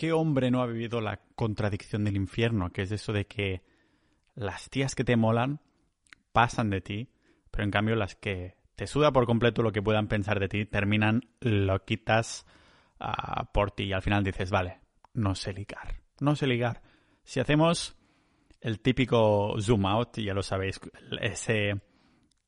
¿Qué hombre no ha vivido la contradicción del infierno? Que es eso de que las tías que te molan pasan de ti, pero en cambio las que te suda por completo lo que puedan pensar de ti terminan loquitas uh, por ti y al final dices, vale, no sé ligar, no sé ligar. Si hacemos el típico zoom out, ya lo sabéis, ese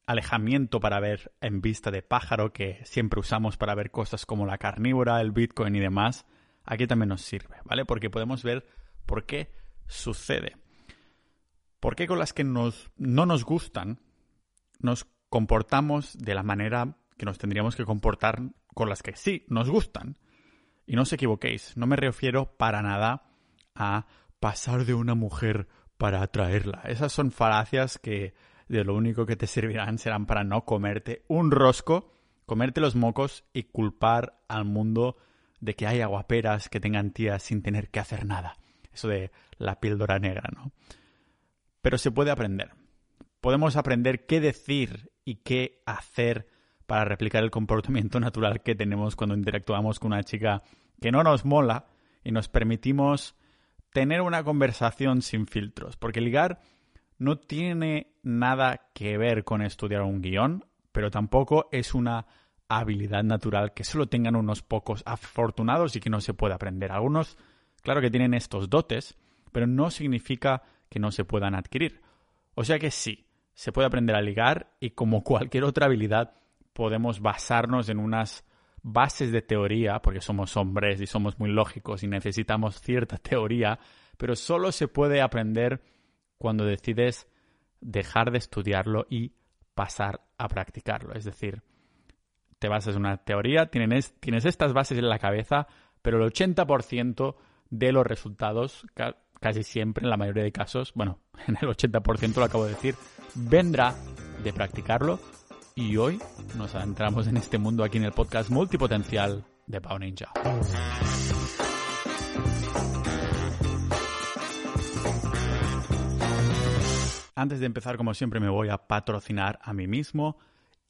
alejamiento para ver en vista de pájaro que siempre usamos para ver cosas como la carnívora, el Bitcoin y demás, aquí también nos sirve, ¿vale? Porque podemos ver por qué sucede. ¿Por qué con las que nos, no nos gustan nos comportamos de la manera que nos tendríamos que comportar con las que sí nos gustan? Y no os equivoquéis, no me refiero para nada a pasar de una mujer para atraerla. Esas son falacias que de lo único que te servirán serán para no comerte un rosco, comerte los mocos y culpar al mundo de que haya guaperas que tengan tías sin tener que hacer nada. Eso de la píldora negra, ¿no? Pero se puede aprender. Podemos aprender qué decir y qué hacer para replicar el comportamiento natural que tenemos cuando interactuamos con una chica que no nos mola y nos permitimos tener una conversación sin filtros. Porque ligar no tiene nada que ver con estudiar un guion, pero tampoco es una habilidad natural que solo tengan unos pocos afortunados y que no se pueda aprender. Algunos, claro que tienen estos dotes, pero no significa que no se puedan adquirir. O sea que sí, se puede aprender a ligar y como cualquier otra habilidad podemos basarnos en unas bases de teoría, porque somos hombres y somos muy lógicos y necesitamos cierta teoría, pero solo se puede aprender cuando decides dejar de estudiarlo y pasar a practicarlo. Es decir, te basas en una teoría, tienes, estas bases en la cabeza, pero el 80% de los resultados, casi siempre, en la mayoría de casos, bueno, en el 80% lo acabo de decir, vendrá de practicarlo. Y hoy nos adentramos en este mundo aquí en el podcast multipotencial de Pau Ninja. Antes de empezar, como siempre, me voy a patrocinar a mí mismo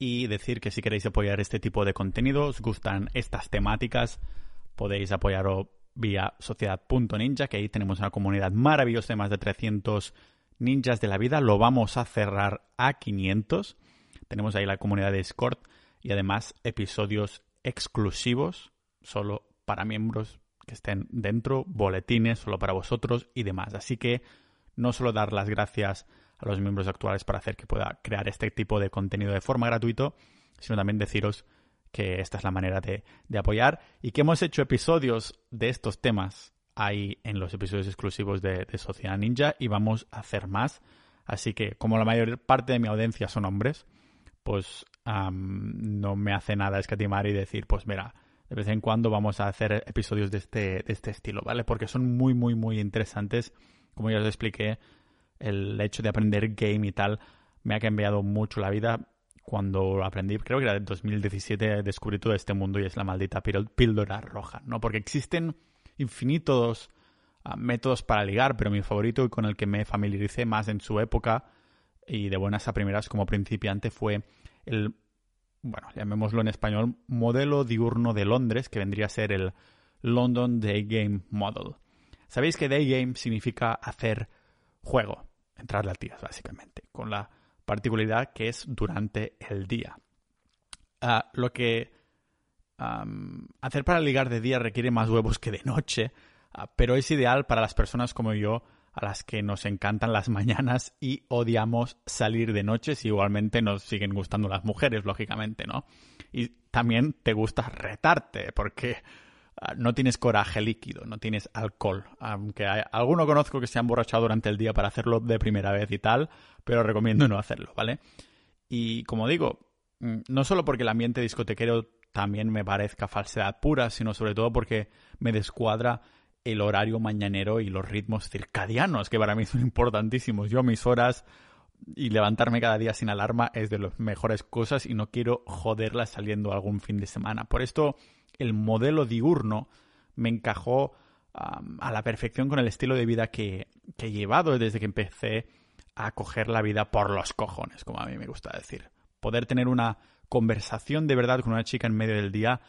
y decir que si queréis apoyar este tipo de contenido, os gustan estas temáticas, podéis apoyarlo vía sociedad.ninja, que ahí tenemos una comunidad maravillosa de más de 300 ninjas de la vida. Lo vamos a cerrar a 500. Tenemos ahí la comunidad de Discord y además episodios exclusivos solo para miembros que estén dentro, boletines solo para vosotros y demás. Así que no solo dar las gracias a los miembros actuales para hacer que pueda crear este tipo de contenido de forma gratuita, sino también deciros que esta es la manera de, apoyar y que hemos hecho episodios de estos temas ahí en los episodios exclusivos de, Sociedad Ninja y vamos a hacer más. Así que como la mayor parte de mi audiencia son hombres, pues no me hace nada escatimar y decir, pues mira, de vez en cuando vamos a hacer episodios de este, de este estilo, ¿vale? Porque son muy, muy, muy interesantes. Como ya os expliqué, el hecho de aprender game y tal me ha cambiado mucho la vida. Cuando aprendí, creo que era en 2017, descubrí todo este mundo y es la maldita píldora roja, ¿no? Porque existen infinitos ah, métodos para ligar, pero mi favorito y con el que me familiaricé más en su época y de buenas a primeras como principiante fue el, bueno, llamémoslo en español, modelo diurno de Londres, que vendría a ser el London Day Game Model. Sabéis que Day Game significa hacer juego, entrarle al tías, básicamente, con la particularidad que es durante el día. Ah, lo que hacer para ligar de día requiere más huevos que de noche, ah, pero es ideal para las personas como yo, a las que nos encantan las mañanas y odiamos salir de noche, si igualmente nos siguen gustando las mujeres, lógicamente, ¿no? Y también te gusta retarte, porque no tienes coraje líquido, no tienes alcohol. Aunque alguno conozco que se ha emborrachado durante el día para hacerlo de primera vez y tal, pero recomiendo no hacerlo, ¿vale? Y como digo, mm, no solo porque el ambiente discotequero también me parezca falsedad pura, sino sobre todo porque me descuadra el horario mañanero y los ritmos circadianos, que para mí son importantísimos. Yo mis horas y levantarme cada día sin alarma es de las mejores cosas y no quiero joderlas saliendo algún fin de semana. Por esto el modelo diurno me encajó a la perfección con el estilo de vida que, he llevado desde que empecé a coger la vida por los cojones, como a mí me gusta decir. Poder tener una conversación de verdad con una chica en medio del día,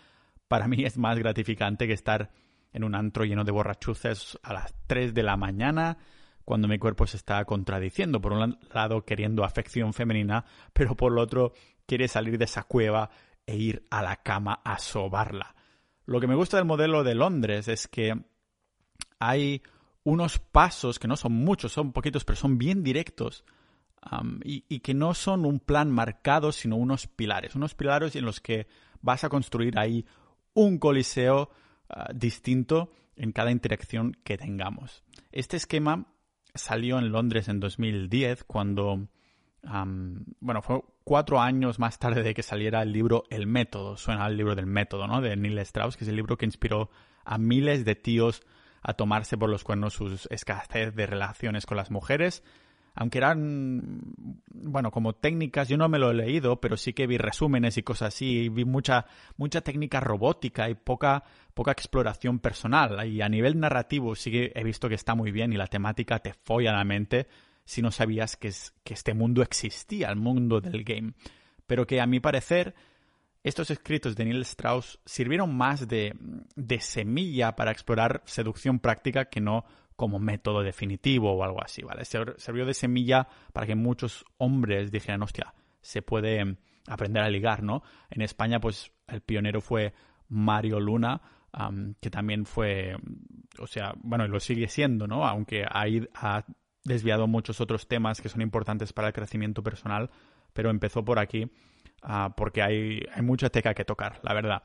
para mí es más gratificante que estar en un antro lleno de borrachuces a las 3 de la mañana, cuando mi cuerpo se está contradiciendo. Por un lado, queriendo afección femenina, pero por el otro, quiere salir de esa cueva e ir a la cama a sobarla. Lo que me gusta del modelo de Londres es que hay unos pasos que no son muchos, son poquitos, pero son bien directos. y, que no son un plan marcado, sino unos pilares. Unos pilares en los que vas a construir ahí un coliseo ah, distinto en cada interacción que tengamos. Este esquema salió en Londres en 2010 cuando, bueno, fue cuatro años más tarde de que saliera el libro El Método. Suena el libro del método, ¿no? De Neil Strauss, que es el libro que inspiró a miles de tíos a tomarse por los cuernos sus escasez de relaciones con las mujeres aunque eran, bueno, como técnicas, yo no me lo he leído, pero sí que vi resúmenes y cosas así, vi mucha, mucha técnica robótica y poca, poca exploración personal. Y a nivel narrativo sí que he visto que está muy bien y la temática te folla la mente si no sabías que, es, que este mundo existía, el mundo del game. Pero que a mi parecer, estos escritos de Neil Strauss sirvieron más de, de semilla para explorar seducción práctica que no como método definitivo o algo así, ¿vale? Sirvió de semilla para que muchos hombres dijeran, hostia, se puede aprender a ligar, ¿no? En España, pues el pionero fue Mario Luna, que también fue, o sea, bueno, lo sigue siendo, ¿no? Aunque ha desviado muchos otros temas que son importantes para el crecimiento personal, pero empezó por aquí ah, porque hay, mucha teca que tocar, la verdad.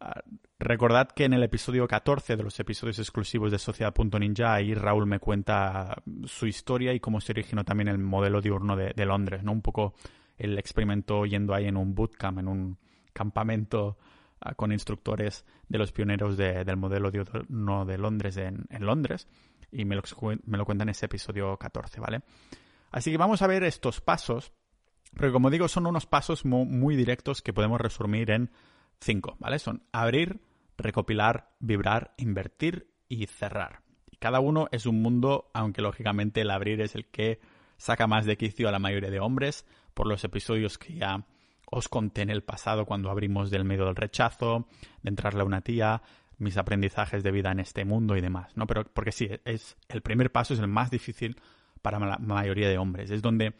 Ah, recordad que en el episodio 14 de los episodios exclusivos de Sociedad.ninja, ahí Raúl me cuenta su historia y cómo se originó también el modelo diurno de, Londres, ¿no? Un poco el experimento yendo ahí en un bootcamp, en un campamento ah, con instructores de los pioneros del modelo diurno de Londres en, Londres. Y me lo, me lo cuenta en ese episodio 14, ¿vale? Así que vamos a ver estos pasos, pero como digo, son unos pasos muy directos que podemos resumir en cinco, ¿vale? Son abrir, recopilar, vibrar, invertir y cerrar. Y cada uno es un mundo, aunque lógicamente el abrir es el que saca más de quicio a la mayoría de hombres por los episodios que ya os conté en el pasado cuando abrimos del medio del rechazo, de entrarle a una tía, mis aprendizajes de vida en este mundo y demás, ¿no? Pero porque sí, es el primer paso es el más difícil para la mayoría de hombres, es donde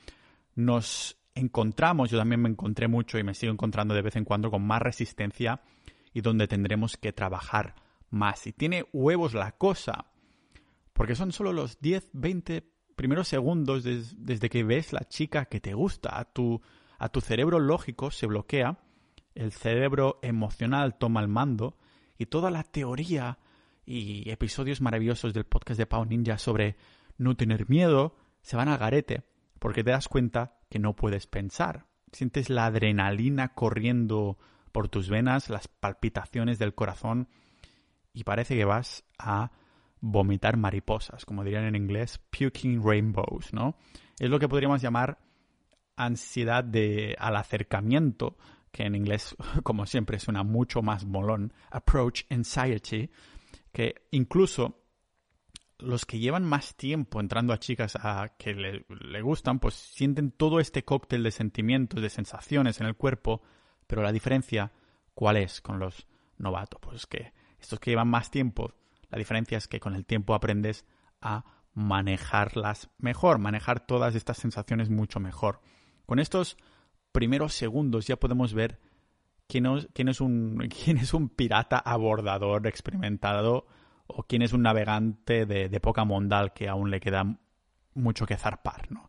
nos encontramos, yo también me encontré mucho y me sigo encontrando de vez en cuando con más resistencia y donde tendremos que trabajar más. Y tiene huevos la cosa, porque son solo los 10, 20 primeros segundos desde que ves la chica que te gusta, a tu, a tu cerebro lógico se bloquea, el cerebro emocional toma el mando y toda la teoría y episodios maravillosos del podcast de Pau Ninja sobre no tener miedo se van al garete porque te das cuenta que no puedes pensar. Sientes la adrenalina corriendo por tus venas, las palpitaciones del corazón y parece que vas a vomitar mariposas, como dirían en inglés, puking rainbows, ¿no? Es lo que podríamos llamar ansiedad de, al acercamiento, que en inglés, como siempre, suena mucho más molón, approach anxiety, que incluso los que llevan más tiempo entrando a chicas a que le, gustan, pues sienten todo este cóctel de sentimientos, de sensaciones en el cuerpo, pero la diferencia, ¿cuál es con los novatos? Pues que estos que llevan más tiempo, la diferencia es que con el tiempo aprendes a manejarlas mejor, manejar todas estas sensaciones mucho mejor. Con estos primeros segundos ya podemos ver quién es, un, quién es un pirata abordador experimentado o quién es un navegante de, poca mondal que aún le queda mucho que zarpar, ¿no?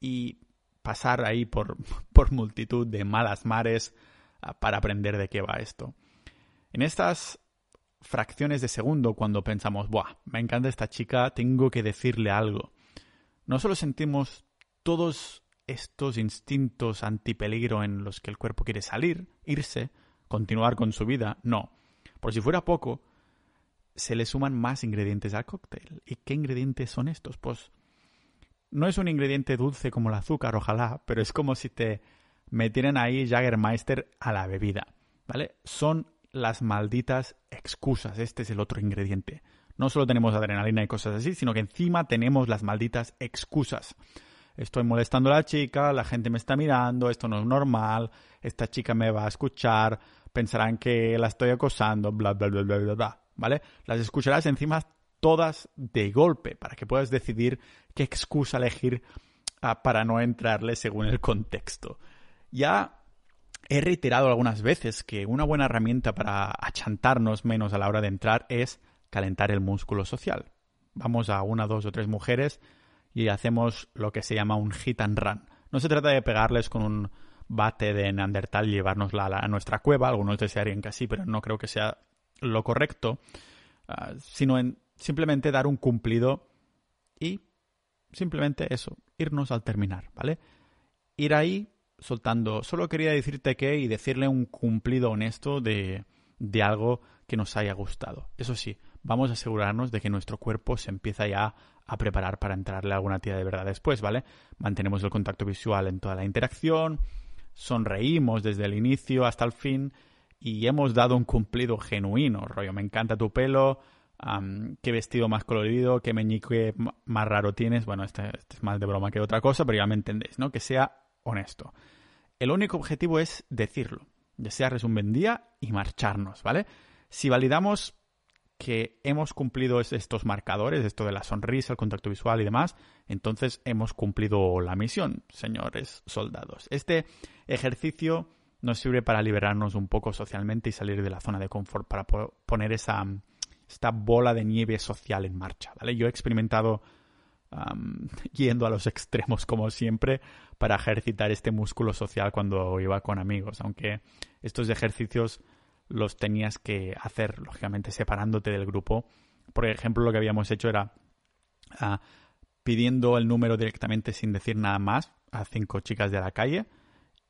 Y pasar ahí por, por multitud de malas mares ah, para aprender de qué va esto. En estas fracciones de segundo, cuando pensamos, ¡buah! Me encanta esta chica, tengo que decirle algo. No solo sentimos todos estos instintos antipeligro en los que el cuerpo quiere salir, irse, continuar con su vida, no. Por si fuera poco, se le suman más ingredientes al cóctel. ¿Y qué ingredientes son estos? Pues no es un ingrediente dulce como el azúcar, ojalá, pero es como si te metieran ahí Jagermeister a la bebida, ¿vale? Son las malditas excusas. Este es el otro ingrediente. No solo tenemos adrenalina y cosas así, sino que encima tenemos las malditas excusas. Estoy molestando a la chica, la gente me está mirando, esto no es normal, esta chica me va a escuchar, pensarán que la estoy acosando, bla, bla, bla, bla, bla, bla. ¿vale? Las escucharás encima todas de golpe para que puedas decidir qué excusa elegir ah, para no entrarle según el contexto. Ya he reiterado algunas veces que una buena herramienta para achantarnos menos a la hora de entrar es calentar el músculo social. Vamos a una, dos o tres mujeres y hacemos lo que se llama un hit and run. No se trata de pegarles con un bate de Neandertal y llevárnosla a, nuestra cueva. Algunos desearían que sí, pero no creo que sea lo correcto. Ah, sino en simplemente dar un cumplido y simplemente eso, irnos al terminar, ¿vale? Ir ahí soltando. Solo quería decirte que y decirle un cumplido honesto de, de algo que nos haya gustado. Eso sí, vamos a asegurarnos de que nuestro cuerpo se empieza ya a preparar para entrarle a alguna tía de verdad después, ¿vale? Mantenemos el contacto visual en toda la interacción, sonreímos desde el inicio hasta el fin y hemos dado un cumplido genuino, rollo, me encanta tu pelo, qué vestido más colorido, qué meñique más raro tienes, bueno, este, este, es más de broma que otra cosa, pero ya me entendéis, ¿no? Que sea honesto. El único objetivo es decirlo, desearles un buen día y marcharnos, ¿vale? Si validamos que hemos cumplido estos marcadores, esto de la sonrisa, el contacto visual y demás, entonces hemos cumplido la misión, señores soldados. Este ejercicio nos sirve para liberarnos un poco socialmente y salir de la zona de confort, para poner esa, esta bola de nieve social en marcha, ¿vale? Yo he experimentado yendo a los extremos como siempre para ejercitar este músculo social cuando iba con amigos, aunque estos ejercicios los tenías que hacer, lógicamente, separándote del grupo. Por ejemplo, lo que habíamos hecho era ah, pidiendo el número directamente sin decir nada más a cinco chicas de la calle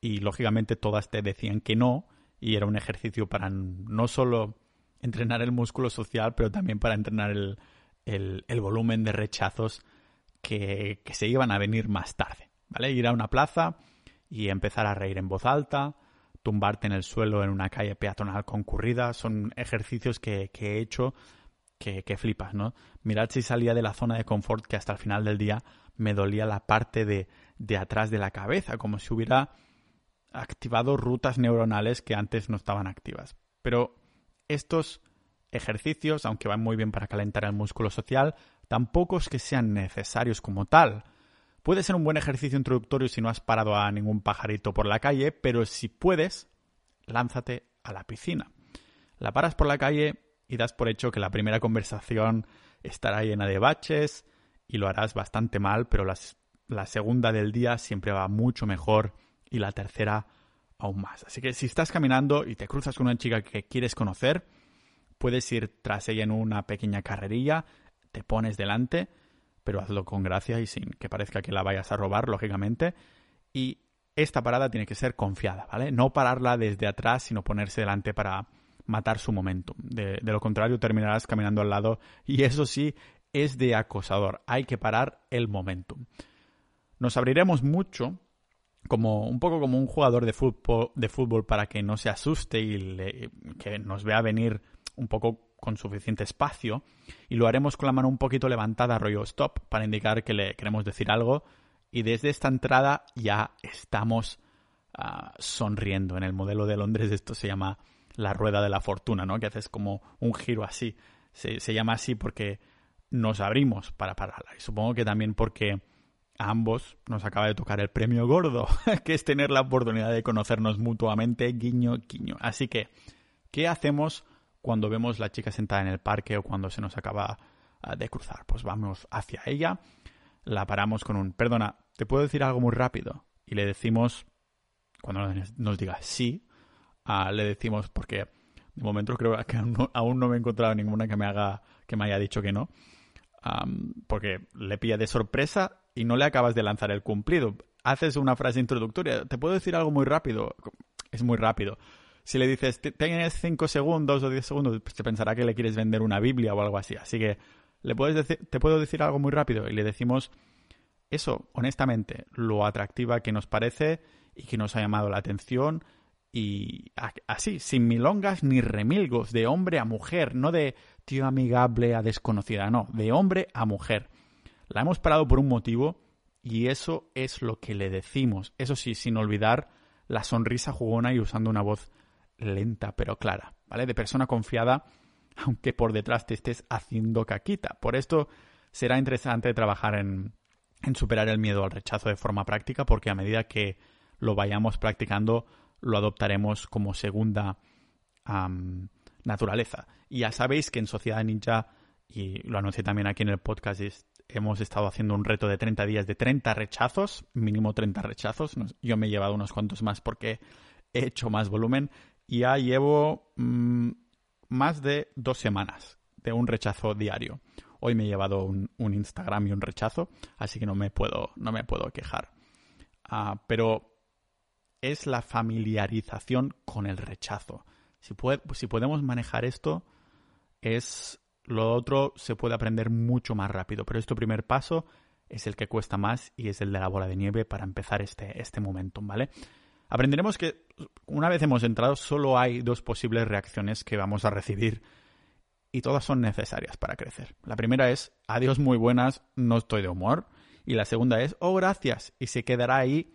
y, lógicamente, todas te decían que no y era un ejercicio para no solo entrenar el músculo social, pero también para entrenar el, volumen de rechazos que, que, se iban a venir más tarde. ¿Vale? Ir a una plaza y empezar a reír en voz alta, tumbarte en el suelo en una calle peatonal concurrida, son ejercicios que, he hecho que, flipas, ¿no? Mirad si salía de la zona de confort que hasta el final del día me dolía la parte de, de atrás de la cabeza, como si hubiera activado rutas neuronales que antes no estaban activas. Pero estos ejercicios, aunque van muy bien para calentar el músculo social, tampoco es que sean necesarios como tal. Puede ser un buen ejercicio introductorio si no has parado a ningún pajarito por la calle, pero si puedes, lánzate a la piscina. La paras por la calle y das por hecho que la primera conversación estará llena de baches y lo harás bastante mal, pero la segunda del día siempre va mucho mejor y la tercera aún más. Así que si estás caminando y te cruzas con una chica que quieres conocer, puedes ir tras ella en una pequeña carrerilla, te pones delante pero hazlo con gracia y sin que parezca que la vayas a robar, lógicamente. Y esta parada tiene que ser confiada, ¿vale? No pararla desde atrás, sino ponerse delante para matar su momento. De, lo contrario, terminarás caminando al lado y eso sí es de acosador. Hay que parar el momentum. Nos abriremos mucho, como un poco como un jugador de fútbol para que no se asuste y que nos vea venir un poco con suficiente espacio y lo haremos con la mano un poquito levantada, rollo stop, para indicar que le queremos decir algo y desde esta entrada ya estamos ah, sonriendo. En el modelo de Londres esto se llama la rueda de la fortuna, ¿no? Que haces como un giro así. Se, se llama así porque nos abrimos para pararla y supongo que también porque a ambos nos acaba de tocar el premio gordo, que es tener la oportunidad de conocernos mutuamente, guiño, guiño. Así que, ¿qué hacemos cuando vemos la chica sentada en el parque o cuando se nos acaba ah, de cruzar. Pues vamos hacia ella, la paramos con un, perdona, ¿te puedo decir algo muy rápido? Y le decimos, cuando nos diga sí, ah, le decimos, porque de momento creo que aún no, me he encontrado ninguna que me haga, que me haya dicho que no, porque le pilla de sorpresa y no le acabas de lanzar el cumplido. Haces una frase introductoria, ¿te puedo decir algo muy rápido? Es muy rápido si le dices, tienes 5 segundos o 10 segundos, pues te pensará que le quieres vender una Biblia o algo así. Así que le puedes decir, te puedo decir algo muy rápido y le decimos eso, honestamente, lo atractiva que nos parece y que nos ha llamado la atención y así, sin milongas ni remilgos, de hombre a mujer, no de tío amigable a desconocida, no, de hombre a mujer. La hemos parado por un motivo y eso es lo que le decimos. Eso sí, sin olvidar la sonrisa jugona y usando una voz lenta pero clara, ¿vale? De persona confiada aunque por detrás te estés haciendo caquita. Por esto será interesante trabajar en, superar el miedo al rechazo de forma práctica, porque a medida que lo vayamos practicando, lo adoptaremos como segunda naturaleza. Y ya sabéis que en Sociedad Ninja, y lo anuncié también aquí en el podcast, hemos estado haciendo un reto de 30 días de 30 rechazos, mínimo 30 rechazos. Yo me he llevado unos cuantos más porque he hecho más volumen ya llevo mm, más de dos semanas de un rechazo diario. Hoy me he llevado un, Instagram y un rechazo, así que no me puedo, no me puedo quejar. Ah, pero es la familiarización con el rechazo. Si, si podemos manejar esto, es lo otro se puede aprender mucho más rápido. Pero este primer paso es el que cuesta más y es el de la bola de nieve para empezar este, este momentum, ¿vale? Aprenderemos que una vez hemos entrado solo hay dos posibles reacciones que vamos a recibir y todas son necesarias para crecer. La primera es, adiós muy buenas, no estoy de humor. Y la segunda es, oh gracias, y se quedará ahí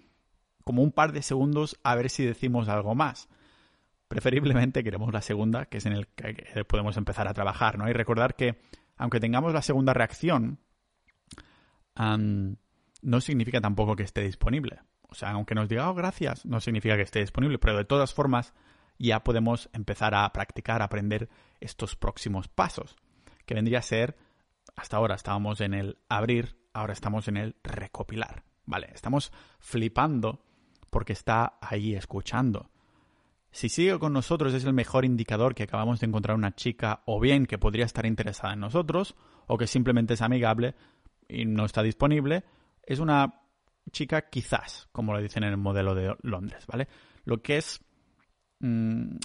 como un par de segundos a ver si decimos algo más. Preferiblemente queremos la segunda, que es en el que podemos empezar a trabajar, ¿no? Y recordar que aunque tengamos la segunda reacción, no significa tampoco que esté disponible. O sea, aunque nos diga, oh, gracias, no significa que esté disponible, pero de todas formas ya podemos empezar a practicar, a aprender estos próximos pasos, que vendría a ser, hasta ahora estábamos en el abrir, ahora estamos en el recopilar, ¿vale? Estamos flipando porque está ahí escuchando. Si sigue con nosotros es el mejor indicador que acabamos de encontrar una chica o bien que podría estar interesada en nosotros o que simplemente es amigable y no está disponible. Es una chica quizás, como lo dicen en el modelo de Londres, ¿vale? Lo que es, mm,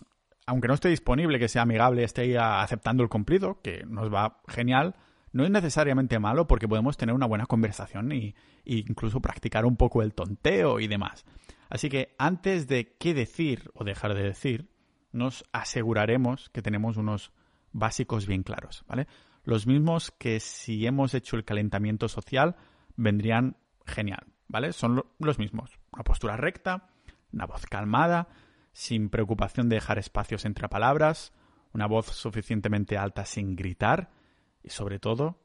aunque no esté disponible, que sea amigable, esté aceptando el cumplido, que nos va genial, no es necesariamente malo porque podemos tener una buena conversación e incluso practicar un poco el tonteo y demás. Así que antes de qué decir o dejar de decir, nos aseguraremos que tenemos unos básicos bien claros, ¿vale? Los mismos que si hemos hecho el calentamiento social vendrían genial. ¿Vale? Son los mismos. Una postura recta, una voz calmada, sin preocupación de dejar espacios entre palabras, una voz suficientemente alta sin gritar y sobre todo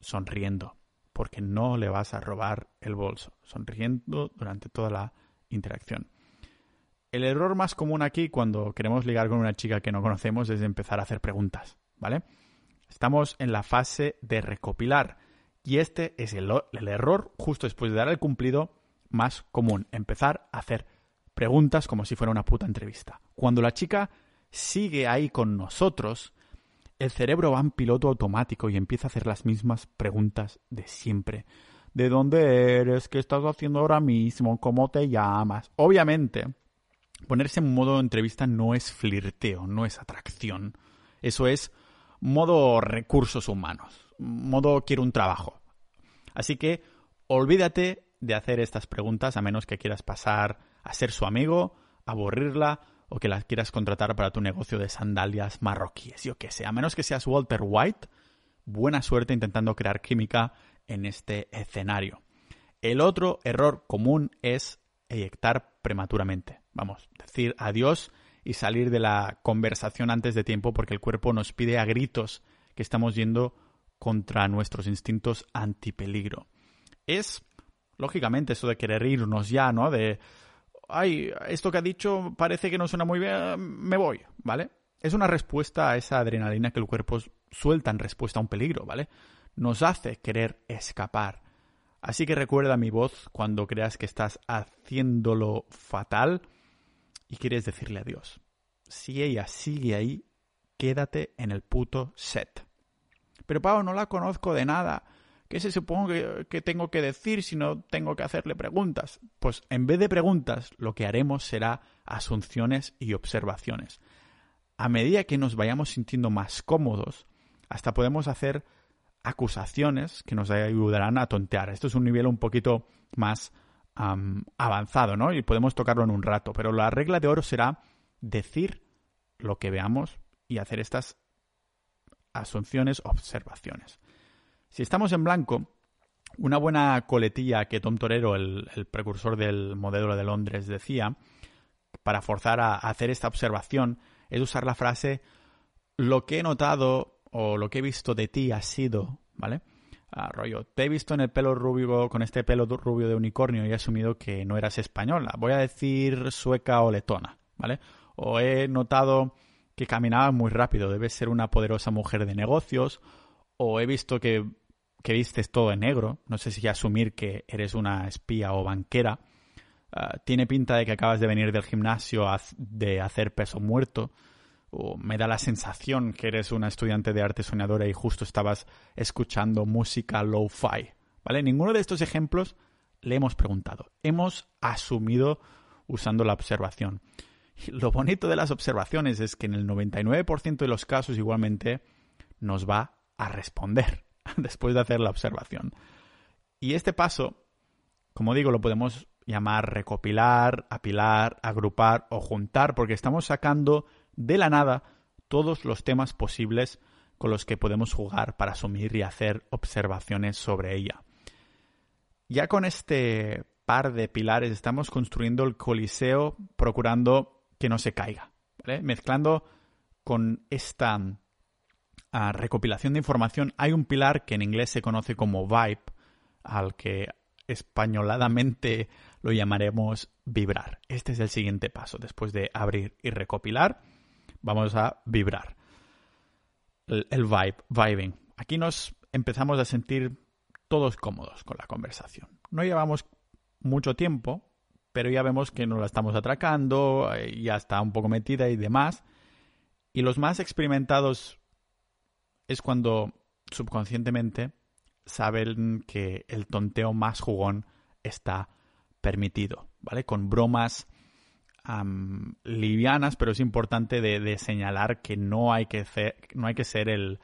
sonriendo, porque no le vas a robar el bolso, sonriendo durante toda la interacción. El error más común aquí cuando queremos ligar con una chica que no conocemos es empezar a hacer preguntas, ¿vale? Estamos en la fase de recopilar y este es el, error justo después de dar el cumplido más común, empezar a hacer preguntas como si fuera una puta entrevista. Cuando la chica sigue ahí con nosotros, el cerebro va en piloto automático y empieza a hacer las mismas preguntas de siempre. ¿De dónde eres? ¿Qué estás haciendo ahora mismo? ¿Cómo te llamas? Obviamente, ponerse en modo entrevista no es flirteo, no es atracción. Eso es modo recursos humanos modo quiero un trabajo. Así que olvídate de hacer estas preguntas a menos que quieras pasar a ser su amigo, aburrirla o que la quieras contratar para tu negocio de sandalias marroquíes, yo qué sé. A menos que seas Walter White, buena suerte intentando crear química en este escenario. El otro error común es eyectar prematuramente. Vamos, decir adiós y salir de la conversación antes de tiempo porque el cuerpo nos pide a gritos que estamos yendo contra nuestros instintos antipeligro. Es, lógicamente, eso de querer irnos ya, ¿no? De, ay, esto que ha dicho parece que no suena muy bien, me voy, ¿vale? Es una respuesta a esa adrenalina que el cuerpo suelta en respuesta a un peligro, ¿vale? Nos hace querer escapar. Así que recuerda mi voz cuando creas que estás haciéndolo fatal y quieres decirle adiós. Si ella sigue ahí, quédate en el puto set. Pero Pau, no la conozco de nada. ¿Qué se supone que, tengo que decir si no tengo que hacerle preguntas? Pues en vez de preguntas, lo que haremos será asunciones y observaciones. A medida que nos vayamos sintiendo más cómodos, hasta podemos hacer acusaciones que nos ayudarán a tontear. Esto es un nivel un poquito más avanzado, ¿no? Y podemos tocarlo en un rato. Pero la regla de oro será decir lo que veamos y hacer estas asunciones, observaciones. Si estamos en blanco, una buena coletilla que Tom Torero, el, precursor del modelo de Londres, decía, para forzar a, hacer esta observación, es usar la frase lo que he notado o lo que he visto de ti ha sido, ¿vale? Ah, rollo, te he visto en el pelo rubio, con este pelo rubio de unicornio y he asumido que no eras española. Voy a decir sueca o letona, ¿vale? O he notado que caminabas muy rápido, debes ser una poderosa mujer de negocios. O he visto que, que vistes todo en negro, no sé si asumir que eres una espía o banquera. Ah, tiene pinta de que acabas de venir del gimnasio de hacer peso muerto. O me da la sensación que eres una estudiante de arte soñadora y justo estabas escuchando música low-fi. ¿Vale? Ninguno de estos ejemplos le hemos preguntado. Hemos asumido usando la observación. lo bonito de las observaciones es que en el 99% de los casos igualmente nos va a responder después de hacer la observación. Y este paso, como digo, lo podemos llamar recopilar, apilar, agrupar o juntar, porque estamos sacando de la nada todos los temas posibles con los que podemos jugar para asumir y hacer observaciones sobre ella. Ya con este par de pilares estamos construyendo el coliseo procurando que no se caiga, Mezclando con esta ah, recopilación de información hay un pilar que en inglés se conoce como vibe, al que españoladamente lo llamaremos vibrar. Este es el siguiente paso. Después de abrir y recopilar, vamos a vibrar. El, el vibe, vibing. Aquí nos empezamos a sentir todos cómodos con la conversación. No llevamos mucho tiempo, pero ya vemos que nos la estamos atracando, eh, ya está un poco metida y demás. Y los más experimentados es cuando subconscientemente saben que el tonteo más jugón está permitido, ¿vale? Con bromas livianas, pero es importante de, señalar que no hay que, no hay que ser el,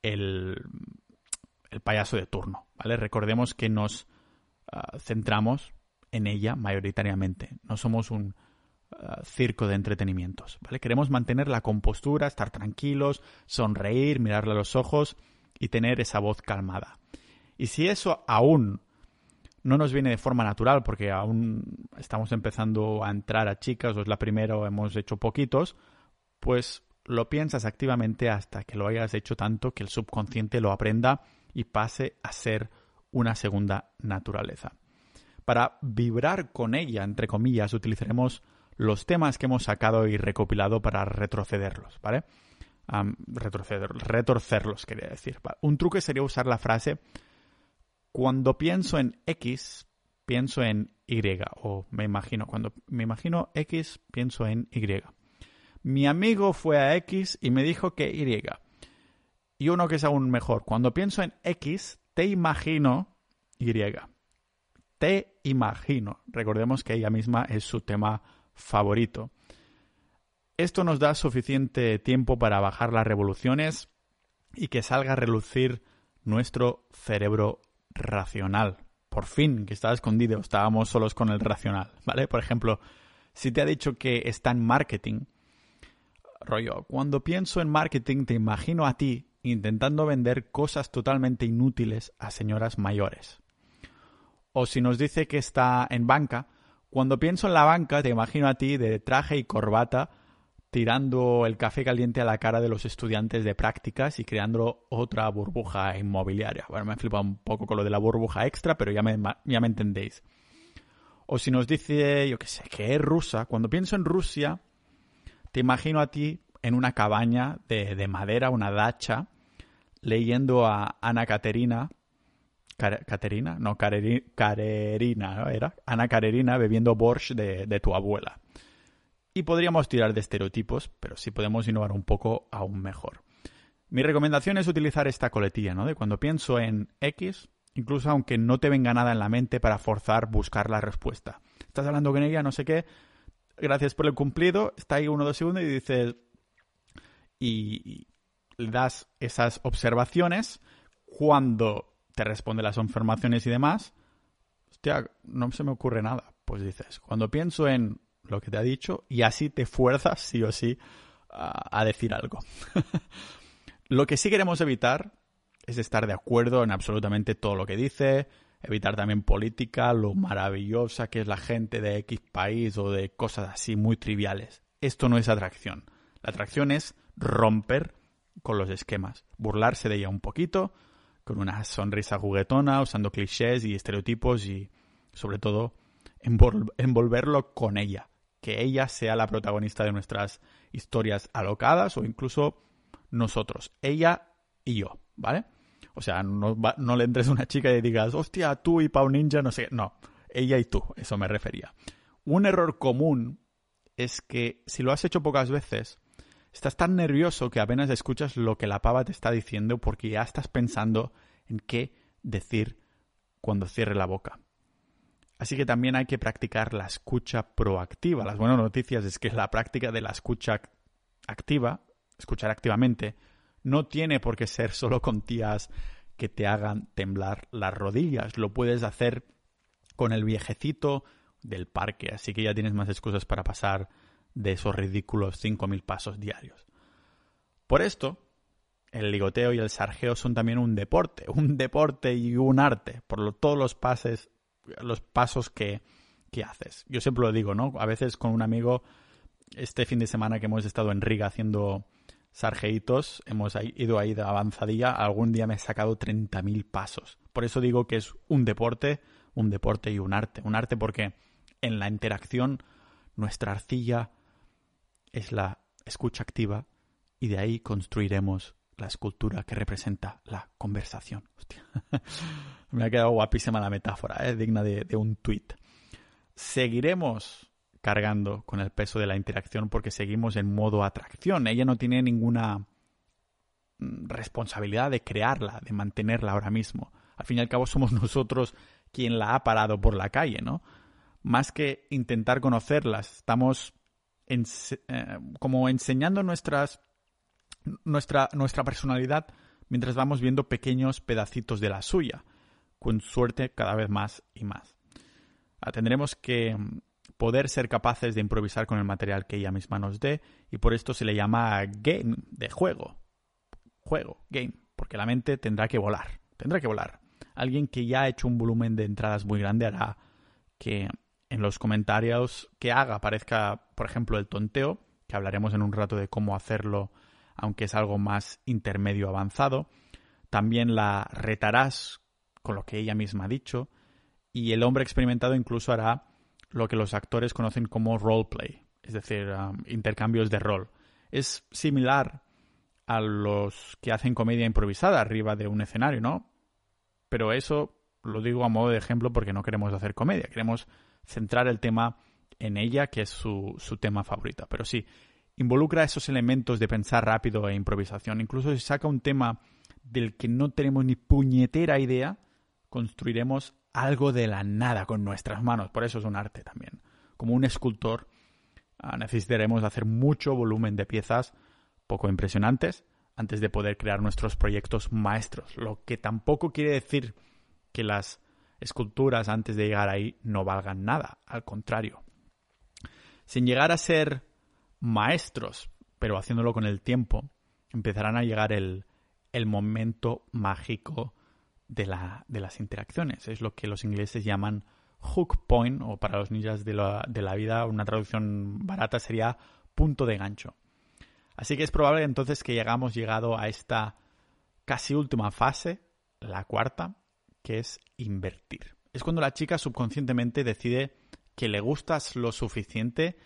el, el, payaso de turno, ¿vale? Recordemos que nos ah, centramos en ella mayoritariamente. No somos un uh, circo de entretenimientos, ¿vale? Queremos mantener la compostura, estar tranquilos, sonreír, mirarle a los ojos y tener esa voz calmada. Y si eso aún no nos viene de forma natural, porque aún estamos empezando a entrar a chicas, o es la primera o hemos hecho poquitos, pues lo piensas activamente hasta que lo hayas hecho tanto que el subconsciente lo aprenda y pase a ser una segunda naturaleza. Para vibrar con ella, entre comillas, utilizaremos los temas que hemos sacado y recopilado para retrocederlos, ¿vale? retroceder, retorcerlos, quería decir. Un truque sería usar la frase cuando pienso en X, pienso en Y, o me imagino, cuando me imagino X, pienso en Y. Mi amigo fue a X y me dijo que Y. Y uno que es aún mejor, cuando pienso en X, te imagino Y. Te imagino. Recordemos que ella misma es su tema favorito. Esto nos da suficiente tiempo para bajar las revoluciones y que salga a relucir nuestro cerebro racional. Por fin, que estaba escondido, estábamos solos con el racional, ¿vale? Por ejemplo, si te ha dicho que está en marketing, rollo, cuando pienso en marketing te imagino a ti intentando vender cosas totalmente inútiles a señoras mayores. O si nos dice que está en banca, cuando pienso en la banca te imagino a ti de traje y corbata tirando el café caliente a la cara de los estudiantes de prácticas y creando otra burbuja inmobiliaria. Bueno, me he flipado un poco con lo de la burbuja extra, pero ya me, ya me entendéis. O si nos dice, yo qué sé, que es rusa, cuando pienso en Rusia, te imagino a ti en una cabaña de, de madera, una dacha, leyendo a Ana Caterina Caterina, no, Carerina, ¿no? Era Ana Carerina bebiendo borsch de, tu abuela. Y podríamos tirar de estereotipos, pero sí podemos innovar un poco aún mejor. Mi recomendación es utilizar esta coletilla, ¿no? De cuando pienso en X, incluso aunque no te venga nada en la mente para forzar buscar la respuesta. Estás hablando con ella, no sé qué, gracias por el cumplido, está ahí uno o dos segundos y dices... y le das esas observaciones cuando te responde las informaciones y demás, hostia, no se me ocurre nada. Pues dices, cuando pienso en lo que te ha dicho y así te fuerzas sí o sí a, decir algo. lo que sí queremos evitar es estar de acuerdo en absolutamente todo lo que dice, evitar también política, lo maravillosa que es la gente de X país o de cosas así muy triviales. Esto no es atracción. La atracción es romper con los esquemas, burlarse de ella un poquito, con una sonrisa juguetona, usando clichés y estereotipos y sobre todo envolverlo con ella, que ella sea la protagonista de nuestras historias alocadas o incluso nosotros, ella y yo, ¿vale? O sea, no, no le entres a una chica y digas, hostia, tú y Pau Ninja, no sé, no, ella y tú, eso me refería. Un error común es que si lo has hecho pocas veces, estás tan nervioso que apenas escuchas lo que la pava te está diciendo porque ya estás pensando en qué decir cuando cierre la boca. Así que también hay que practicar la escucha proactiva. Las buenas noticias es que la práctica de la escucha activa, escuchar activamente, no tiene por qué ser solo con tías que te hagan temblar las rodillas. Lo puedes hacer con el viejecito del parque, así que ya tienes más excusas para pasar de esos ridículos 5.000 pasos diarios. Por esto, el ligoteo y el sarjeo son también un deporte, un deporte y un arte, por todos los pases los pasos que, haces. Yo siempre lo digo, ¿no? A veces con un amigo, este fin de semana que hemos estado en Riga haciendo sargeitos, hemos ido ahí de avanzadilla, algún día me he sacado 30.000 pasos. Por eso digo que es un deporte, un deporte y un arte. Un arte porque en la interacción nuestra arcilla es la escucha activa y de ahí construiremos la escultura que representa la conversación. Me ha quedado guapísima la metáfora, ¿eh? digna de, de un tuit. Seguiremos cargando con el peso de la interacción porque seguimos en modo atracción. Ella no tiene ninguna mm, responsabilidad de crearla, de mantenerla ahora mismo. Al fin y al cabo somos nosotros quien la ha parado por la calle, ¿no? Más que intentar conocerlas, estamos eh, como enseñando nuestras nuestra, nuestra personalidad mientras vamos viendo pequeños pedacitos de la suya, con suerte cada vez más y más. Ah, tendremos que mm, poder ser capaces de improvisar con el material que ella misma nos dé y por esto se le llama game de juego. Juego, game, porque la mente tendrá que volar, tendrá que volar. Alguien que ya ha hecho un volumen de entradas muy grande hará que en los comentarios que haga parezca, por ejemplo, el tonteo, que hablaremos en un rato de cómo hacerlo aunque es algo más intermedio avanzado. También la retarás con lo que ella misma ha dicho. Y el hombre experimentado incluso hará lo que los actores conocen como roleplay, es decir, intercambios de rol. Es similar a los que hacen comedia improvisada arriba de un escenario, ¿no? Pero eso lo digo a modo de ejemplo porque no queremos hacer comedia, queremos centrar el tema en ella, que es su, su tema favorito. Pero sí, involucra esos elementos de pensar rápido e improvisación. Incluso si saca un tema del que no tenemos ni puñetera idea, construiremos algo de la nada con nuestras manos. Por eso es un arte también. Como un escultor, ah, necesitaremos hacer mucho volumen de piezas poco impresionantes antes de poder crear nuestros proyectos maestros. Lo que tampoco quiere decir que las esculturas antes de llegar ahí no valgan nada. Al contrario. Sin llegar a ser maestros, pero haciéndolo con el tiempo, empezarán a llegar el, el momento mágico de, la, de, las interacciones. Es lo que los ingleses llaman hook point, o para los ninjas de la, de la vida, una traducción barata sería punto de gancho. Así que es probable entonces que llegamos llegado a esta casi última fase, la cuarta, que es invertir. Es cuando la chica subconscientemente decide que le gustas lo suficiente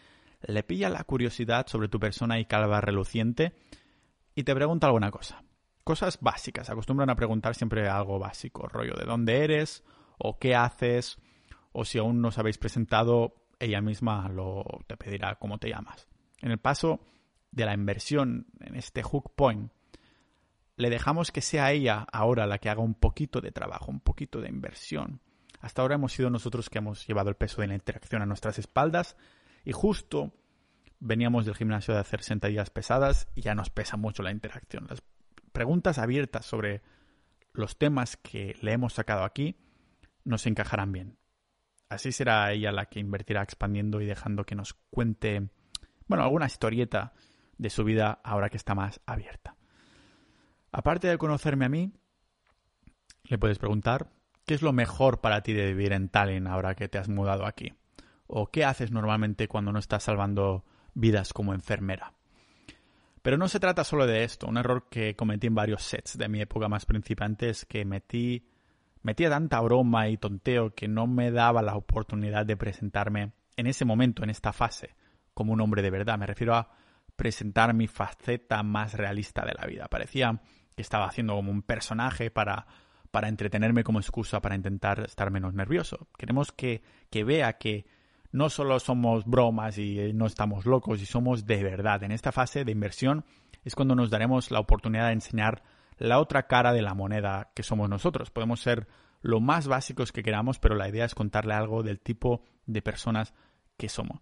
le pilla la curiosidad sobre tu persona y calva reluciente y te pregunta alguna cosa. Cosas básicas, acostumbran a preguntar siempre algo básico, rollo de dónde eres o qué haces o si aún no os habéis presentado, ella misma lo te pedirá cómo te llamas. En el paso de la inversión en este hook point, le dejamos que sea ella ahora la que haga un poquito de trabajo, un poquito de inversión. Hasta ahora hemos sido nosotros que hemos llevado el peso de la interacción a nuestras espaldas y justo veníamos del gimnasio de hacer sentadillas pesadas y ya nos pesa mucho la interacción. Las preguntas abiertas sobre los temas que le hemos sacado aquí nos encajarán bien. Así será ella la que invertirá expandiendo y dejando que nos cuente, bueno, alguna historieta de su vida ahora que está más abierta. Aparte de conocerme a mí, le puedes preguntar, ¿qué es lo mejor para ti de vivir en Tallinn ahora que te has mudado aquí? ¿O qué haces normalmente cuando no estás salvando vidas como enfermera? Pero no se trata solo de esto. Un error que cometí en varios sets de mi época más principiante es que metí, metía tanta broma y tonteo que no me daba la oportunidad de presentarme en ese momento, en esta fase, como un hombre de verdad. Me refiero a presentar mi faceta más realista de la vida. Parecía que estaba haciendo como un personaje para, para entretenerme como excusa para intentar estar menos nervioso. Queremos que, que vea que no solo somos bromas y no estamos locos y somos de verdad. En esta fase de inversión es cuando nos daremos la oportunidad de enseñar la otra cara de la moneda que somos nosotros. Podemos ser lo más básicos que queramos, pero la idea es contarle algo del tipo de personas que somos.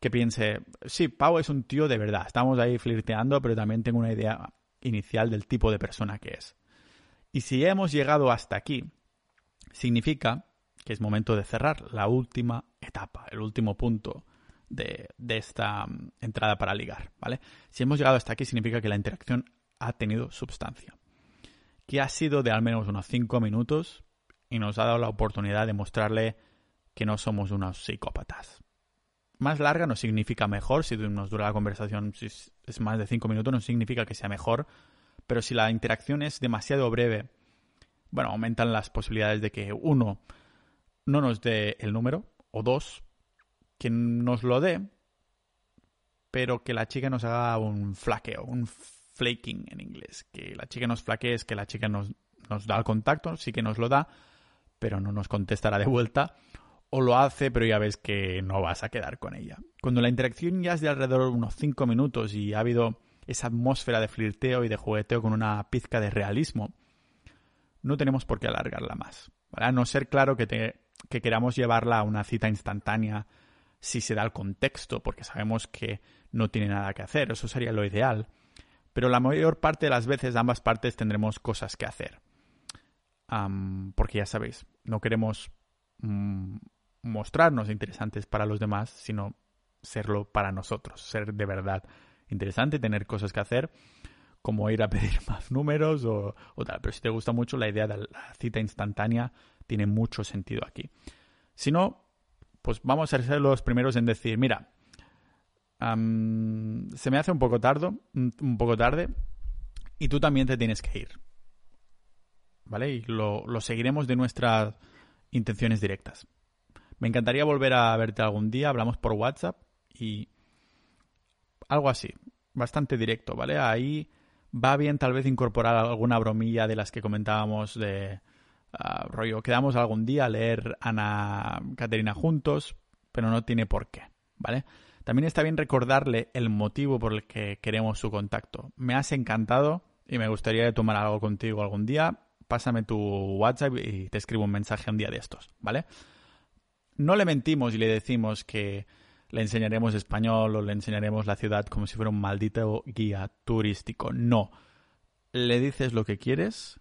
Que piense, sí, Pau es un tío de verdad, estamos ahí flirteando, pero también tengo una idea inicial del tipo de persona que es. Y si hemos llegado hasta aquí, significa que es momento de cerrar la última etapa, el último punto de, esta mm, entrada para ligar, ¿vale? Si hemos llegado hasta aquí significa que la interacción ha tenido sustancia, que ha sido de al menos unos 5 minutos y nos ha dado la oportunidad de mostrarle que no somos unos psicópatas. Más larga no significa mejor, si nos dura la conversación, si es más de 5 minutos no significa que sea mejor, pero si la interacción es demasiado breve, bueno, aumentan las posibilidades de que uno no nos dé el número, o dos, que nos lo dé, pero que la chica nos haga un flaqueo, un flaking en inglés. Que la chica nos flaquee es que la chica nos, nos da el contacto, sí que nos lo da, pero no nos contestará de vuelta. O lo hace, pero ya ves que no vas a quedar con ella. Cuando la interacción ya es de alrededor de unos 5 minutos y ha habido esa atmósfera de flirteo y de jugueteo con una pizca de realismo, no tenemos por qué alargarla más. A no ser claro que que queramos llevarla a una cita instantánea si se da el contexto, porque sabemos que no tiene nada que hacer, eso sería lo ideal. Pero la mayor parte de las veces ambas partes tendremos cosas que hacer. porque ya sabéis, no queremos mm, mostrarnos interesantes para los demás, sino serlo para nosotros, ser de verdad interesante, tener cosas que hacer, como ir a pedir más números o, tal. Pero si te gusta mucho la idea de la cita instantánea, tiene mucho sentido aquí. Si no, pues vamos a ser los primeros en decir, mira, se me hace un poco tarde, un poco tarde, y tú también te tienes que ir. ¿Vale? Y lo seguiremos de nuestras intenciones directas. Me encantaría volver a verte algún día, hablamos por WhatsApp y algo así, bastante directo, ¿vale? Ahí va bien tal vez incorporar alguna bromilla de las que comentábamos de Ah, rollo, quedamos algún día a leer Ana Caterina juntos, pero no tiene por qué, ¿vale? También está bien recordarle el motivo por el que queremos su contacto. Me has encantado y me gustaría tomar algo contigo algún día. Pásame tu WhatsApp y te escribo un mensaje un día de estos, ¿vale? No le mentimos y le decimos que le enseñaremos español o le enseñaremos la ciudad como si fuera un maldito guía turístico. No. Le dices lo que quieres,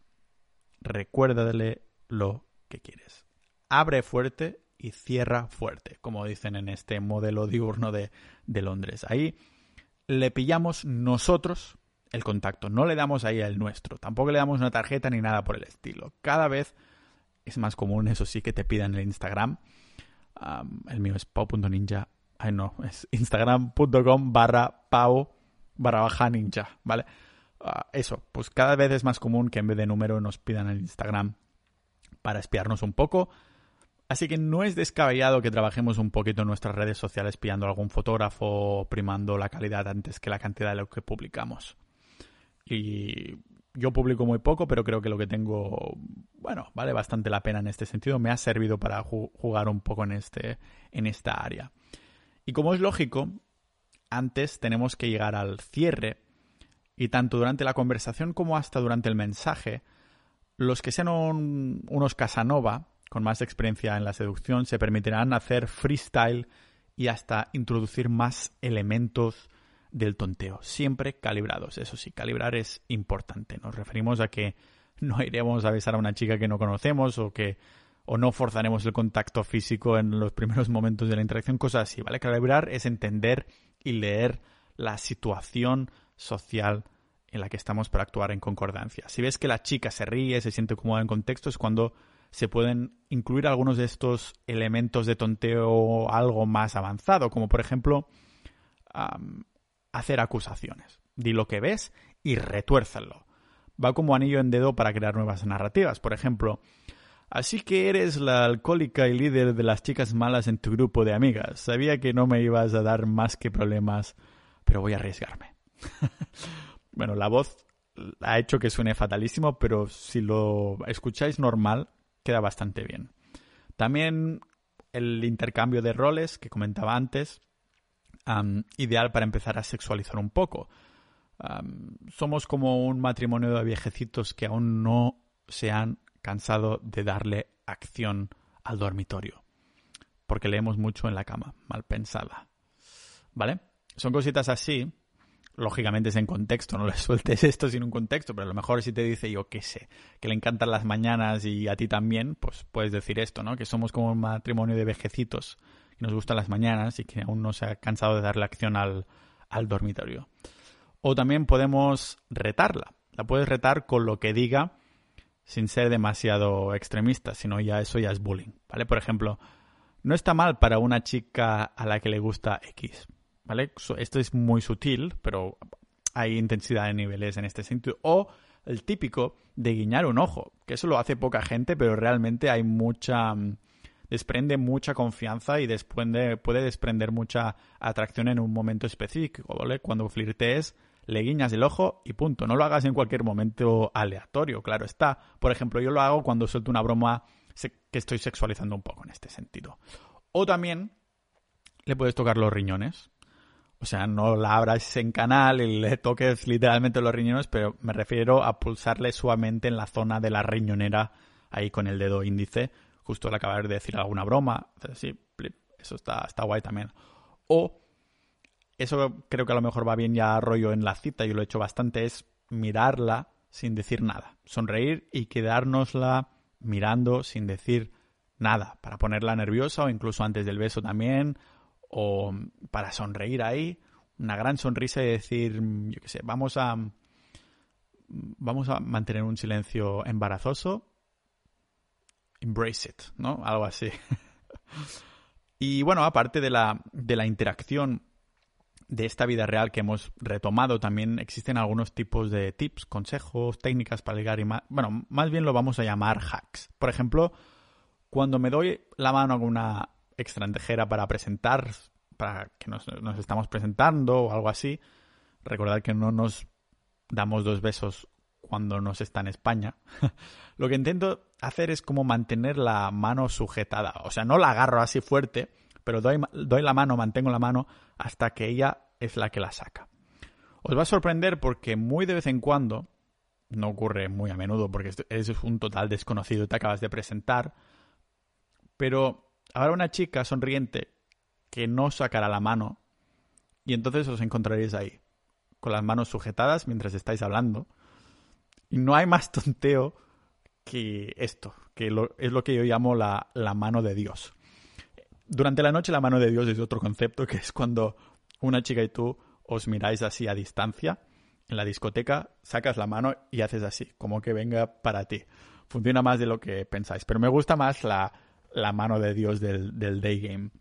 recuérdale lo que quieres. Abre fuerte y cierra fuerte, como dicen en este modelo diurno de, de Londres. Ahí le pillamos nosotros el contacto, no le damos ahí el nuestro, tampoco le damos una tarjeta ni nada por el estilo. Cada vez es más común, eso sí, que te pidan el Instagram. El mío es pau.ninja. Ay, no, es instagram.com barra pau barra baja ninja, ¿vale? Ah, eso, pues cada vez es más común que en vez de número nos pidan el Instagram para espiarnos un poco. Así que no es descabellado que trabajemos un poquito en nuestras redes sociales pillando a algún fotógrafo, primando la calidad antes que la cantidad de lo que publicamos. Y yo publico muy poco, pero creo que lo que tengo, bueno, vale bastante la pena en este sentido. Me ha servido para jugar un poco en, este, en esta área. Y como es lógico, antes tenemos que llegar al cierre y tanto durante la conversación como hasta durante el mensaje, los que sean unos Casanova, con más experiencia en la seducción, se permitirán hacer freestyle y hasta introducir más elementos del tonteo, siempre calibrados. Eso sí, calibrar es importante. Nos referimos a que no iremos a besar a una chica que no conocemos o que o no forzaremos el contacto físico en los primeros momentos de la interacción, cosas así, ¿vale? Calibrar es entender y leer la situación social en la que estamos para actuar en concordancia. Si ves que la chica se ríe, se siente cómoda en contexto, es cuando se pueden incluir algunos de estos elementos de tonteo algo más avanzado, como por ejemplo hacer acusaciones. Di lo que ves y retuérzalo. Va como anillo en dedo para crear nuevas narrativas. Por ejemplo, Así que eres la alcohólica y líder de las chicas malas en tu grupo de amigas. Sabía que no me ibas a dar más que problemas, pero voy a arriesgarme. bueno, la voz ha hecho que suene fatalísimo, pero si lo escucháis normal, queda bastante bien. También el intercambio de roles que comentaba antes, ideal para empezar a sexualizar un poco. somos como un matrimonio de viejecitos que aún no se han cansado de darle acción al dormitorio. Porque leemos mucho en la cama, mal pensada. ¿Vale? Son cositas así. Lógicamente es en contexto, no le sueltes esto sin un contexto, pero a lo mejor si te dice, yo qué sé, que le encantan las mañanas y a ti también, pues puedes decir esto, ¿no? Que somos como un matrimonio de vejecitos, que nos gustan las mañanas y que aún no se ha cansado de darle acción al, al dormitorio. O también podemos retarla. La puedes retar con lo que diga sin ser demasiado extremista, sino ya eso ya es bullying, ¿vale? Por ejemplo, no está mal para una chica a la que le gusta X, ¿vale? Esto es muy sutil, pero hay intensidad de niveles en este sentido. O el típico de guiñar un ojo, que eso lo hace poca gente, pero realmente hay mucha mm, desprende mucha confianza y puede desprender mucha atracción en un momento específico, ¿vale? Cuando flirtees le guiñas el ojo y punto. No lo hagas en cualquier momento aleatorio, claro está. Por ejemplo, yo lo hago cuando suelto una broma que estoy sexualizando un poco en este sentido. O también le puedes tocar los riñones. O sea, no la abras en canal y le toques literalmente los riñones, pero me refiero a pulsarle suavemente en la zona de la riñonera, ahí con el dedo índice, justo al acabar de decir alguna broma. Sí, eso está, está guay también. O eso creo que a lo mejor va bien ya rollo en la cita, yo lo he hecho bastante, es mirarla sin decir nada. Sonreír y quedárnosla mirando sin decir nada, para ponerla nerviosa o incluso antes del beso también, o para sonreír ahí, una gran sonrisa y decir, yo qué sé, vamos a vamos a mantener un silencio embarazoso. Embrace it, ¿no? Algo así. y bueno, aparte de la, de la interacción de esta vida real que hemos retomado, también existen algunos tipos de tips, consejos, técnicas para ligar y más. Bueno, más bien lo vamos a llamar hacks. Por ejemplo, cuando me doy la mano a una extranjera para presentar, para que nos, nos estamos presentando o algo así, recordad que no nos damos dos besos cuando nos está en España. lo que intento hacer es como mantener la mano sujetada. O sea, no la agarro así fuerte, pero doy, la mano, mantengo la mano hasta que ella es la que la saca. Os va a sorprender porque muy de vez en cuando, no ocurre muy a menudo porque es un total desconocido te acabas de presentar, pero habrá una chica sonriente que no sacará la mano y entonces os encontraréis ahí, con las manos sujetadas mientras estáis hablando. Y no hay más tonteo que esto, que es lo que yo llamo la, la mano de Dios. Durante la noche la mano de Dios es otro concepto que es cuando una chica y tú os miráis así a distancia en la discoteca, sacas la mano y haces así, como que venga para ti. Funciona más de lo que pensáis, pero me gusta más la, mano de Dios del, del day game.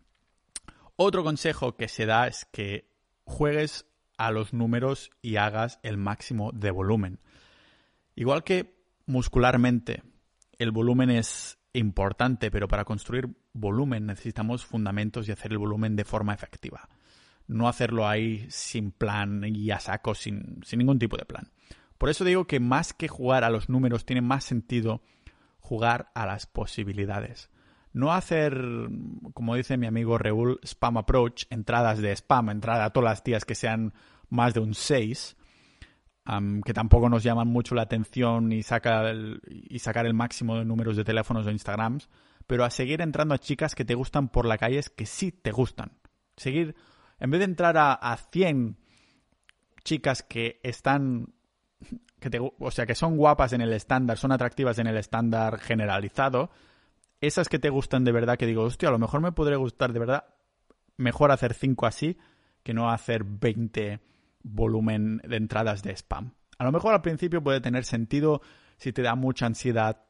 Otro consejo que se da es que juegues a los números y hagas el máximo de volumen. Igual que muscularmente el volumen es importante, pero para construir volumen necesitamos fundamentos y hacer el volumen de forma efectiva. No hacerlo ahí sin plan y a saco, sin, sin ningún tipo de plan. Por eso digo que más que jugar a los números, tiene más sentido jugar a las posibilidades. No hacer, como dice mi amigo Reul, spam approach, entradas de spam, entrada a todas las días que sean más de un 6, que tampoco nos llaman mucho la atención y, saca y sacar el máximo de números de teléfonos o Instagrams, pero a seguir entrando a chicas que te gustan por la calle es que sí te gustan. Seguir, en vez de entrar a, a 100 chicas que están, que te, o sea, que son guapas en el estándar, son atractivas en el estándar generalizado, esas que te gustan de verdad, que digo, hostia, a lo mejor me podría gustar de verdad, mejor hacer 5 así que no hacer 20 volumen de entradas de spam. A lo mejor al principio puede tener sentido si te da mucha ansiedad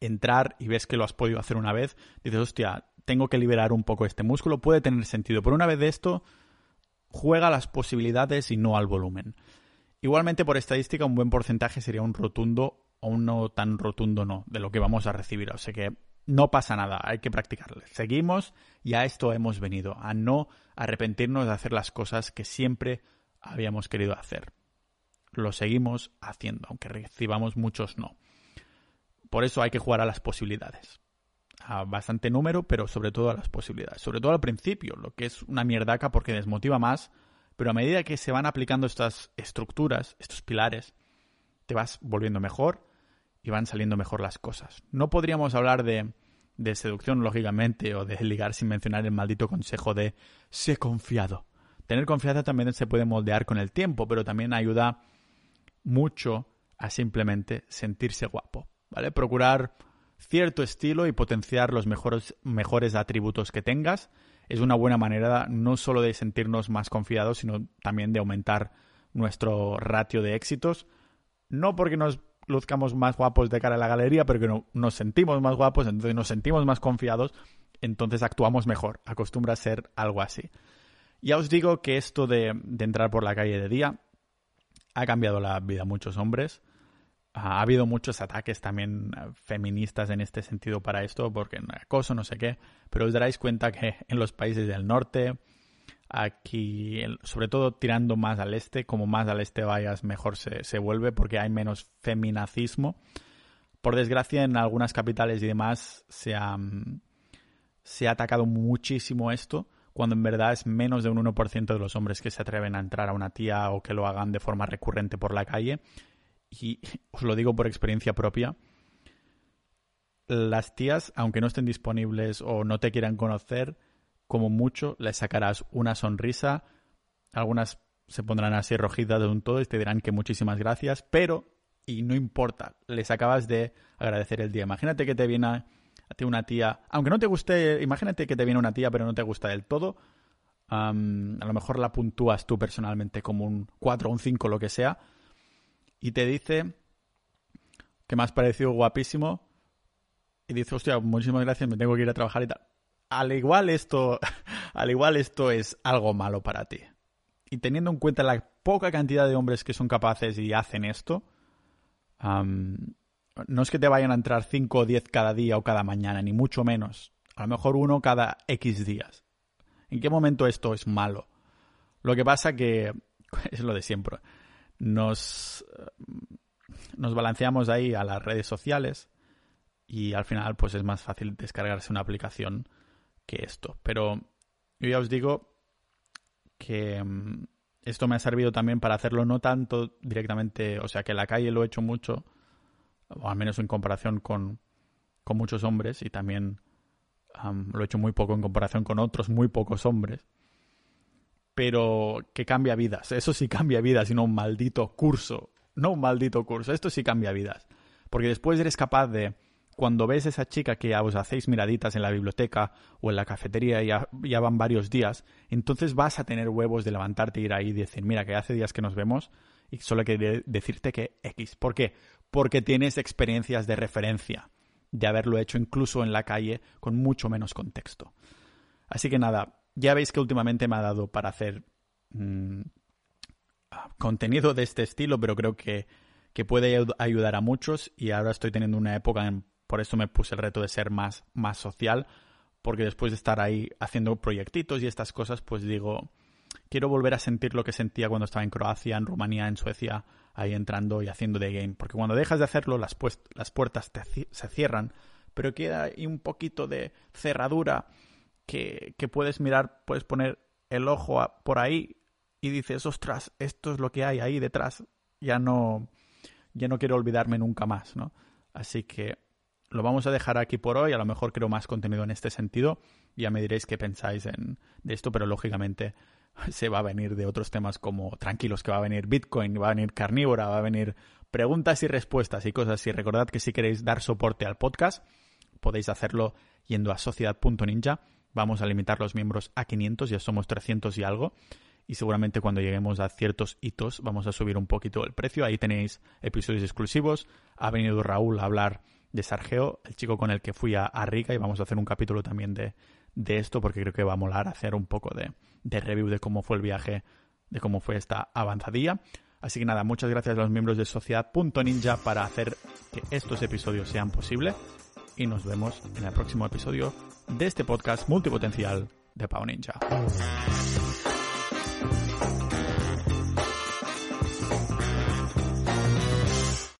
entrar y ves que lo has podido hacer una vez, dices, hostia, tengo que liberar un poco este músculo, puede tener sentido. Pero una vez de esto, juega las posibilidades y no al volumen. Igualmente, por estadística, un buen porcentaje sería un rotundo o un no tan rotundo no de lo que vamos a recibir. O sea que no pasa nada, hay que practicarle. Seguimos y a esto hemos venido, a no arrepentirnos de hacer las cosas que siempre habíamos querido hacer. Lo seguimos haciendo, aunque recibamos muchos no. Por eso hay que jugar a las posibilidades. A bastante número, pero sobre todo a las posibilidades. Sobre todo al principio, lo que es una mierdaca porque desmotiva más, pero a medida que se van aplicando estas estructuras, estos pilares, te vas volviendo mejor y van saliendo mejor las cosas. No podríamos hablar de, de seducción, lógicamente, o de ligar sin mencionar el maldito consejo de sé confiado. Tener confianza también se puede moldear con el tiempo, pero también ayuda mucho a simplemente sentirse guapo, ¿vale? Procurar cierto estilo y potenciar los mejores, mejores atributos que tengas es una buena manera no solo de sentirnos más confiados, sino también de aumentar nuestro ratio de éxitos. No porque nos luzcamos más guapos de cara a la galería, pero que nos sentimos más guapos, entonces nos sentimos más confiados, entonces actuamos mejor. Acostumbra a ser algo así. Ya os digo que esto de, entrar por la calle de día ha cambiado la vida a muchos hombres. Ha habido muchos ataques también eh, feministas en este sentido para esto, porque acoso, no sé qué, pero os daréis cuenta que en los países del norte, aquí, sobre todo tirando más al este, como más al este vayas, mejor se, se vuelve, porque hay menos feminacismo. Por desgracia, en algunas capitales y demás se ha, se ha atacado muchísimo esto, cuando en verdad es menos de un 1% de los hombres que se atreven a entrar a una tía o que lo hagan de forma recurrente por la calle y os lo digo por experiencia propia, las tías, aunque no estén disponibles o no te quieran conocer, como mucho les sacarás una sonrisa, algunas se pondrán así rojitas de un todo y te dirán que muchísimas gracias, pero, y no importa, les acabas de agradecer el día. Imagínate que te viene a, ti una tía, aunque no te guste, imagínate que te viene una tía pero no te gusta del todo, a lo mejor la puntúas tú personalmente como un 4 o un 5, lo que sea, y te dice que me has parecido guapísimo y dice, hostia, muchísimas gracias, me tengo que ir a trabajar y tal. Al igual esto, al igual esto es algo malo para ti. Y teniendo en cuenta la poca cantidad de hombres que son capaces y hacen esto, no es que te vayan a entrar 5 o 10 cada día o cada mañana, ni mucho menos. A lo mejor uno cada X días. ¿En qué momento esto es malo? Lo que pasa que es lo de siempre nos, nos balanceamos ahí a las redes sociales y al final pues es más fácil descargarse una aplicación que esto. Pero yo ya os digo que mm, esto me ha servido también para hacerlo no tanto directamente, o sea que en la calle lo he hecho mucho, o al menos en comparación con, con muchos hombres y también lo he hecho muy poco en comparación con otros muy pocos hombres pero que cambia vidas. Eso sí cambia vidas y no un maldito curso. No un maldito curso. Esto sí cambia vidas. Porque después eres capaz de, cuando ves a esa chica que ya os hacéis miraditas en la biblioteca o en la cafetería y ya, ya, van varios días, entonces vas a tener huevos de levantarte e ir ahí y decir, mira, que hace días que nos vemos y solo quiero decirte que X. ¿Por qué? Porque tienes experiencias de referencia de haberlo hecho incluso en la calle con mucho menos contexto. Así que nada, ya veis que últimamente me ha dado para hacer mm, contenido de este estilo, pero creo que, que, puede ayudar a muchos y ahora estoy teniendo una época, en, por eso me puse el reto de ser más, más social, porque después de estar ahí haciendo proyectitos y estas cosas, pues digo, quiero volver a sentir lo que sentía cuando estaba en Croacia, en Rumanía, en Suecia, ahí entrando y haciendo de game, porque cuando dejas de hacerlo las, las puertas se cierran, pero queda ahí un poquito de cerradura que, puedes mirar, puedes poner el ojo por ahí y dices, ostras, esto es lo que hay ahí detrás. Ya no, ya no quiero olvidarme nunca más, ¿no? Así que lo vamos a dejar aquí por hoy. A lo mejor creo más contenido en este sentido. Ya me diréis qué pensáis en, de esto, pero lógicamente se va a venir de otros temas como tranquilos, que va a venir Bitcoin, va a venir carnívora, va a venir preguntas y respuestas y cosas así. Recordad que si queréis dar soporte al podcast, podéis hacerlo yendo a sociedad.ninja vamos a limitar los miembros a 500, ya somos 300 y algo. Y seguramente cuando lleguemos a ciertos hitos vamos a subir un poquito el precio. Ahí tenéis episodios exclusivos. Ha venido Raúl a hablar de Sargeo, el chico con el que fui a, Riga, y vamos a hacer un capítulo también de, de, esto porque creo que va a molar hacer un poco de, de review de cómo fue el viaje, de cómo fue esta avanzadilla. Así que nada, muchas gracias a los miembros de Sociedad.ninja para hacer que estos episodios sean posibles y nos vemos en el próximo episodio de este podcast multipotencial de Pau Ninja.